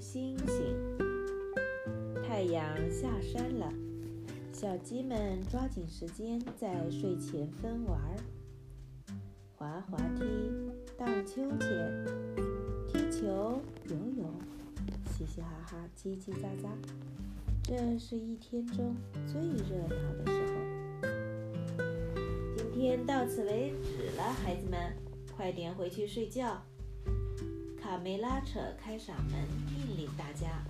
星星。太阳下山了，小鸡们抓紧时间在睡前分玩儿：滑滑梯、荡秋千、踢球、游泳，嘻嘻哈哈，叽叽喳喳。这是一天中最热闹的时候。今天到此为止了，孩子们，快点回去睡觉。卡梅拉扯开嗓门领大家。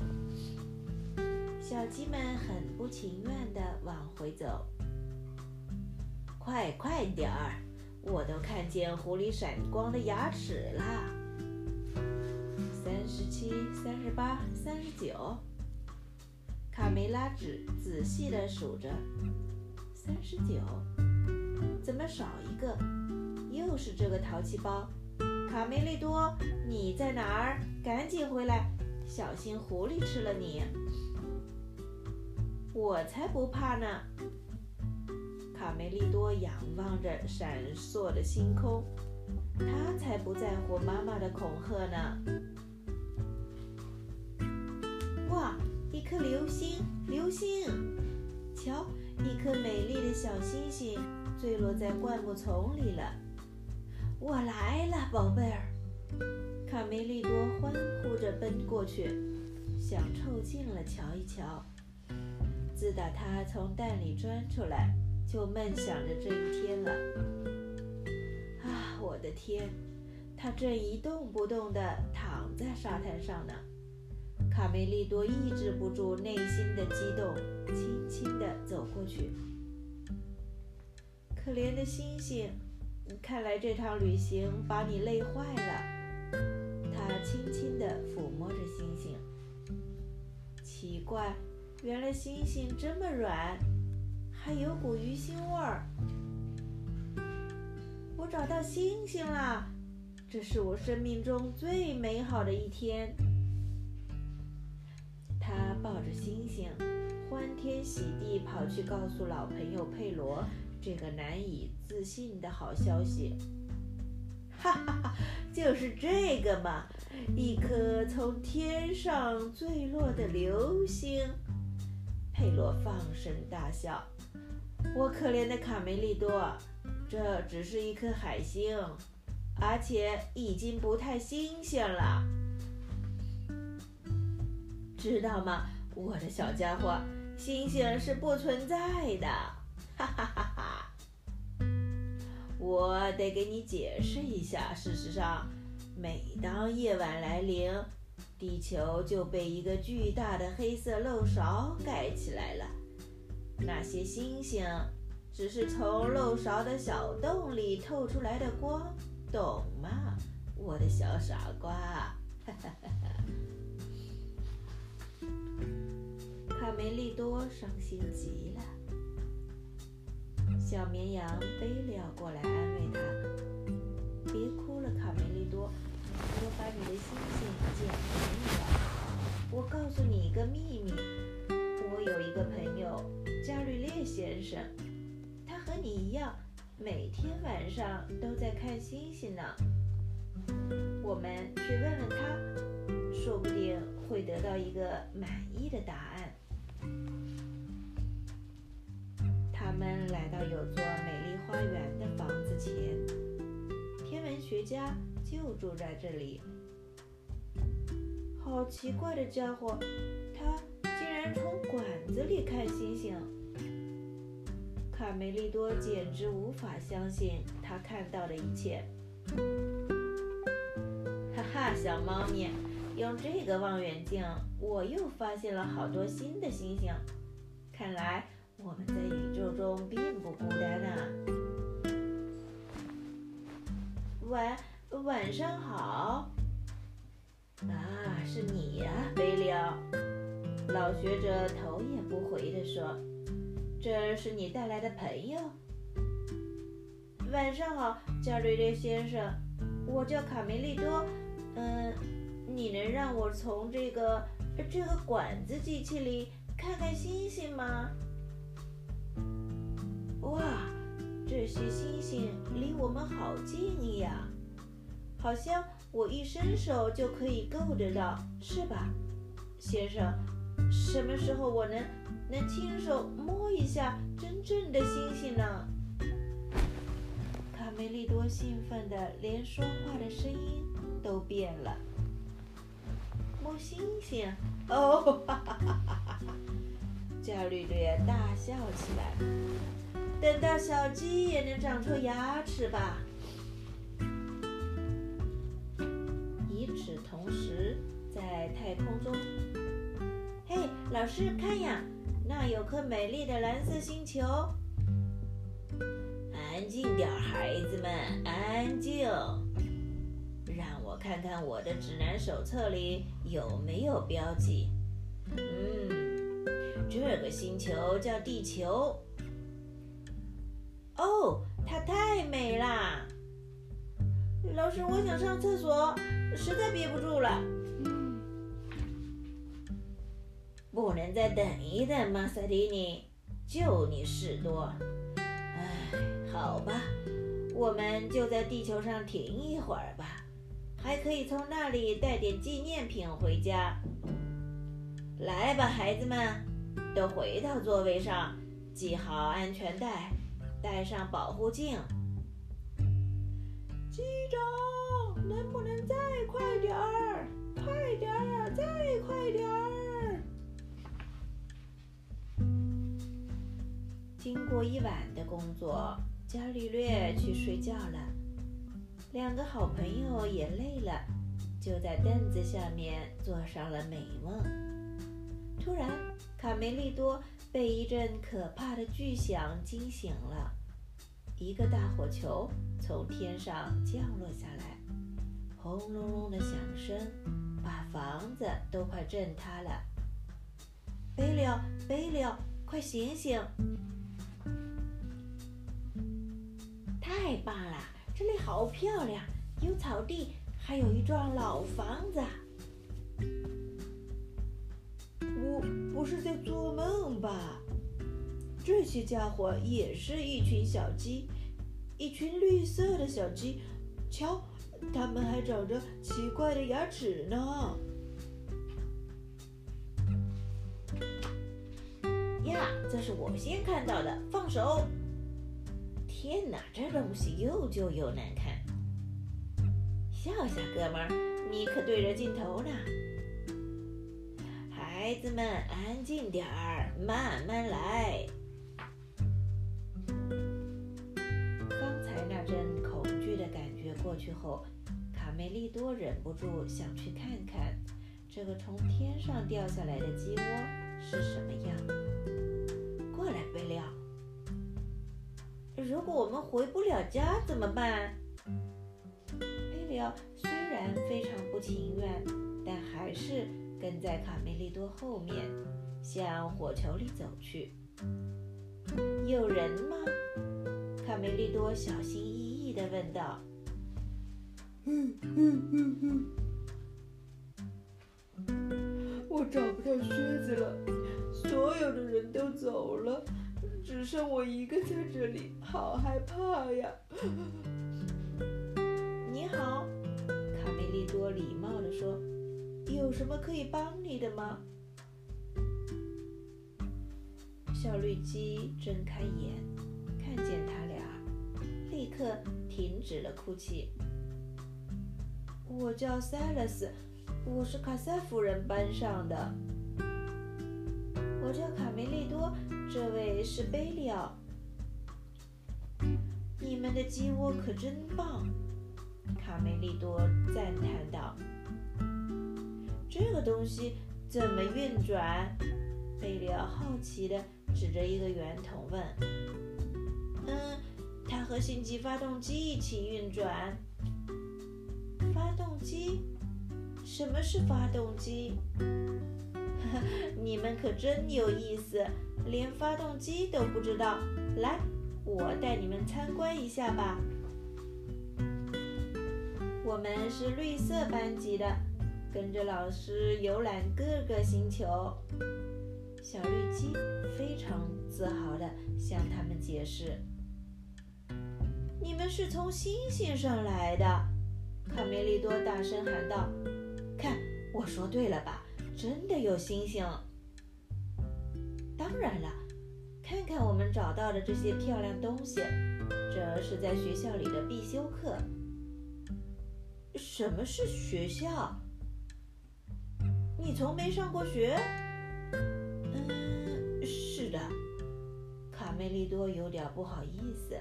小鸡们很不情愿地往回走。快快点儿！我都看见狐狸闪光的牙齿啦！三十七、三十八、三十九。卡梅拉仔仔细地数着。三十九，怎么少一个？又是这个淘气包！卡梅利多，你在哪儿？赶紧回来，小心狐狸吃了你！我才不怕呢！卡梅利多仰望着闪烁的星空，他才不在乎妈妈的恐吓呢！哇，一颗流星，流星！瞧，一颗美丽的小星星坠落在灌木丛里了。我来了，宝贝儿！卡梅利多欢呼着奔过去，想凑近了瞧一瞧。自打他从蛋里钻出来，就梦想着这一天了。啊，我的天！他正一动不动地躺在沙滩上呢。卡梅利多抑制不住内心的激动，轻轻地走过去。可怜的星星！看来这趟旅行把你累坏了。他轻轻地抚摸着星星。奇怪，原来星星这么软，还有股鱼腥味儿。我找到星星了，这是我生命中最美好的一天。他抱着星星，欢天喜地跑去告诉老朋友佩罗。这个难以置信的好消息，哈哈哈，就是这个嘛！一颗从天上坠落的流星。佩洛放声大笑。我可怜的卡梅利多，这只是一颗海星，而且已经不太新鲜了，知道吗，我的小家伙？星星是不存在的。哈哈哈哈！我得给你解释一下。事实上，每当夜晚来临，地球就被一个巨大的黑色漏勺盖起来了。那些星星只是从漏勺的小洞里透出来的光，懂吗，我的小傻瓜？哈哈哈哈！卡梅利多伤心极了。小绵羊贝利奥过来安慰他：“别哭了，卡梅利多，我把你的星星捡回来。我告诉你一个秘密，我有一个朋友伽吕列先生，他和你一样，每天晚上都在看星星呢。我们去问问他，说不定会得到一个满意的答案。”他们来到有座美丽花园的房子前，天文学家就住在这里。好奇怪的家伙，他竟然从管子里看星星。卡梅利多简直无法相信他看到的一切。哈哈，小猫咪，用这个望远镜，我又发现了好多新的星星。看来。我们在宇宙中并不孤单啊！喂晚上好。啊，是你呀，贝利奥。老学者头也不回地说：“这是你带来的朋友。”晚上好，加瑞列先生。我叫卡梅利多。嗯，你能让我从这个这个管子机器里看看星星吗？哇，这些星星离我们好近呀，好像我一伸手就可以够得到，是吧？先生，什么时候我能能亲手摸一下真正的星星呢？卡梅利多兴奋的连说话的声音都变了。摸星星？哦，哈哈哈哈哈哈！伽利略大笑起来。等到小鸡也能长出牙齿吧？老师看呀，那有颗美丽的蓝色星球。安静点，孩子们，安静。让我看看我的指南手册里有没有标记。嗯，这个星球叫地球。哦，它太美啦！老师，我想上厕所，实在憋不住了。不能再等一等吗，塞蒂尼？就你事多。唉，好吧，我们就在地球上停一会儿吧，还可以从那里带点纪念品回家。来吧，孩子们，都回到座位上，系好安全带。戴上保护镜，机长，能不能再快点儿？快点儿，再快点儿！经过一晚的工作，伽利略去睡觉了。两个好朋友也累了，就在凳子下面做上了美梦。突然，卡梅利多。被一阵可怕的巨响惊醒了，一个大火球从天上降落下来，轰隆隆的响声把房子都快震塌了。贝利奥，贝利奥，快醒醒！太棒了，这里好漂亮，有草地，还有一幢老房子。我不是在做梦吧？这些家伙也是一群小鸡，一群绿色的小鸡。瞧，它们还长着奇怪的牙齿呢。呀，这是我先看到的，放手！天哪，这东西又旧又难看。笑笑，哥们儿，你可对着镜头呢。孩子们，安静点儿，慢慢来。刚才那阵恐惧的感觉过去后，卡梅利多忍不住想去看看这个从天上掉下来的鸡窝是什么样。过来，贝利奥。如果我们回不了家怎么办？贝利奥虽然非常不情愿，但还是。跟在卡梅利多后面，向火球里走去。有人吗？卡梅利多小心翼翼地问道。嗯嗯嗯嗯。我找不到靴子了，所有的人都走了，只剩我一个在这里，好害怕呀！你好，卡梅利多礼貌地说。有什么可以帮你的吗？小绿鸡睁开眼，看见他俩，立刻停止了哭泣。我叫塞勒斯，我是卡塞夫人班上的。我叫卡梅利多，这位是贝利奥。你们的鸡窝可真棒，卡梅利多赞叹道。这个东西怎么运转？贝利奥好奇地指着一个圆筒问：“嗯，它和星际发动机一起运转。发动机？什么是发动机？你们可真有意思，连发动机都不知道。来，我带你们参观一下吧。我们是绿色班级的。”跟着老师游览各个星球，小绿鸡非常自豪地向他们解释：“你们是从星星上来的。”卡梅利多大声喊道：“看，我说对了吧？真的有星星。当然了，看看我们找到的这些漂亮东西，这是在学校里的必修课。什么是学校？你从没上过学？嗯，是的。卡梅利多有点不好意思。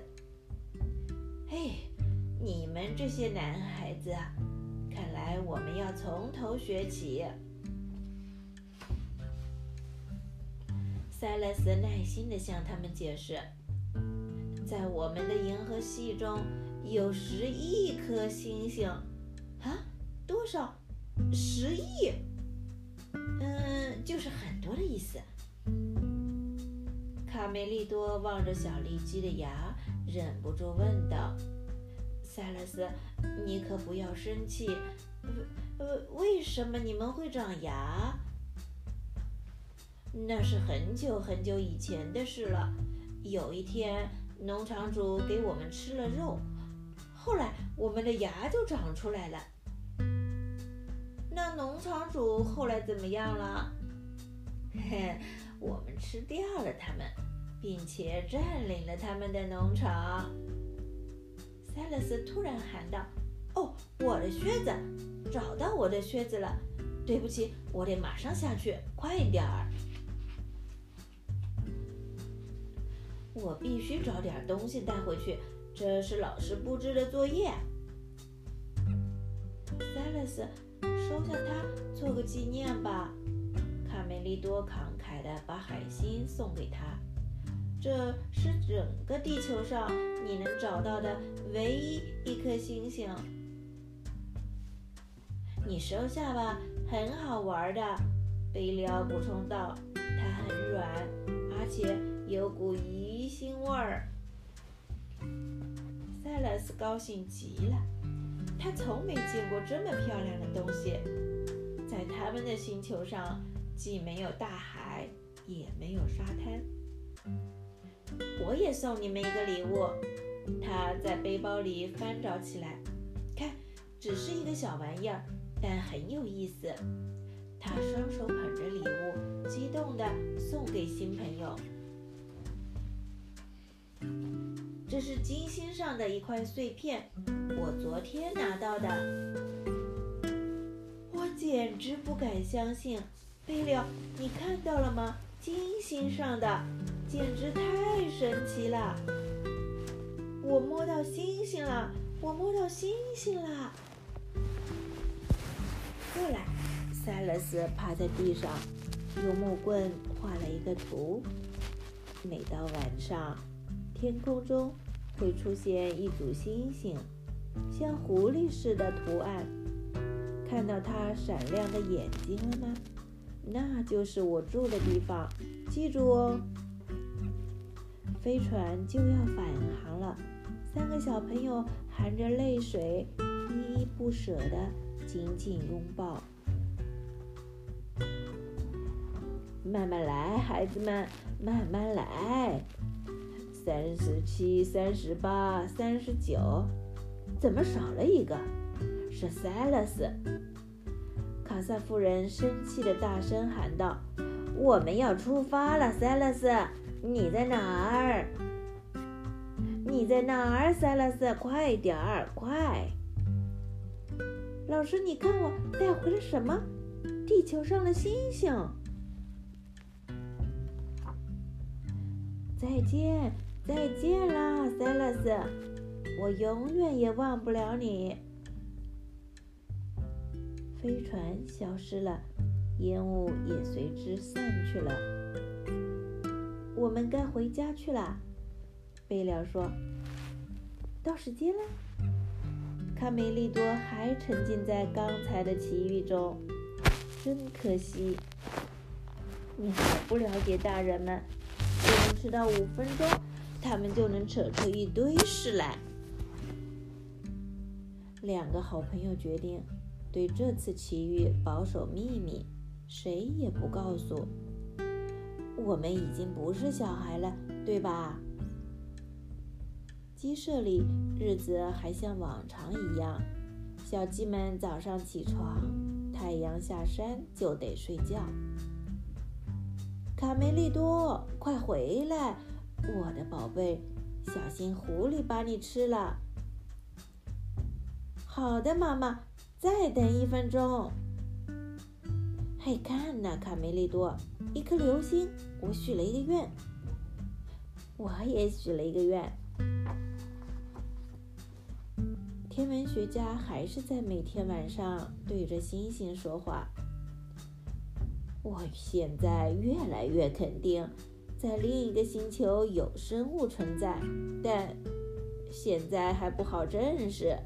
嘿，你们这些男孩子，看来我们要从头学起。塞勒斯耐心地向他们解释，在我们的银河系中有十亿颗星星。啊，多少？十亿？嗯，就是很多的意思。卡梅利多望着小丽鸡的牙，忍不住问道：“塞勒斯，你可不要生气。呃，为什么你们会长牙？那是很久很久以前的事了。有一天，农场主给我们吃了肉，后来我们的牙就长出来了。”那农场主后来怎么样了？嘿嘿，我们吃掉了他们，并且占领了他们的农场。塞勒斯突然喊道：“哦，我的靴子！找到我的靴子了！对不起，我得马上下去，快点儿！我必须找点东西带回去，这是老师布置的作业。”塞勒斯。收下它，做个纪念吧。卡梅利多慷慨地把海星送给他。这是整个地球上你能找到的唯一一颗星星。你收下吧，很好玩的。贝利奥补充道：“它很软，而且有股鱼腥味儿。”塞勒斯高兴极了。他从没见过这么漂亮的东西，在他们的星球上，既没有大海，也没有沙滩。我也送你们一个礼物。他在背包里翻找起来，看，只是一个小玩意儿，但很有意思。他双手捧着礼物，激动地送给新朋友。这是金星上的一块碎片，我昨天拿到的。我简直不敢相信，贝利，你看到了吗？金星上的，简直太神奇了！我摸到星星了，我摸到星星了！过来，塞勒斯趴在地上，用木棍画了一个图。每到晚上。天空中会出现一组星星，像狐狸似的图案。看到它闪亮的眼睛了吗？那就是我住的地方。记住哦。飞船就要返航了，三个小朋友含着泪水，依依不舍地紧紧拥抱。慢慢来，孩子们，慢慢来。三十七、三十八、三十九，怎么少了一个？是塞勒斯。卡萨夫人生气的大声喊道：“我们要出发了，塞勒斯，你在哪儿？你在哪儿，塞勒斯？快点儿，快！”老师，你看我带回了什么？地球上的星星。再见。再见啦，塞勒斯！我永远也忘不了你。飞船消失了，烟雾也随之散去了。我们该回家去了，贝利说。到时间了。卡梅利多还沉浸在刚才的奇遇中，真可惜。你还不了解大人们，我们迟到五分钟。他们就能扯出一堆事来。两个好朋友决定对这次奇遇保守秘密，谁也不告诉。我们已经不是小孩了，对吧？鸡舍里日子还像往常一样，小鸡们早上起床，太阳下山就得睡觉。卡梅利多，快回来，我的宝贝，小心狐狸把你吃了。好的，妈妈，再等一分钟。嘿，看呐，卡梅利多，一颗流星，我许了一个愿。我也许了一个愿。天文学家还是在每天晚上对着星星说话。我现在越来越肯定，在另一个星球有生物存在，但现在还不好证实。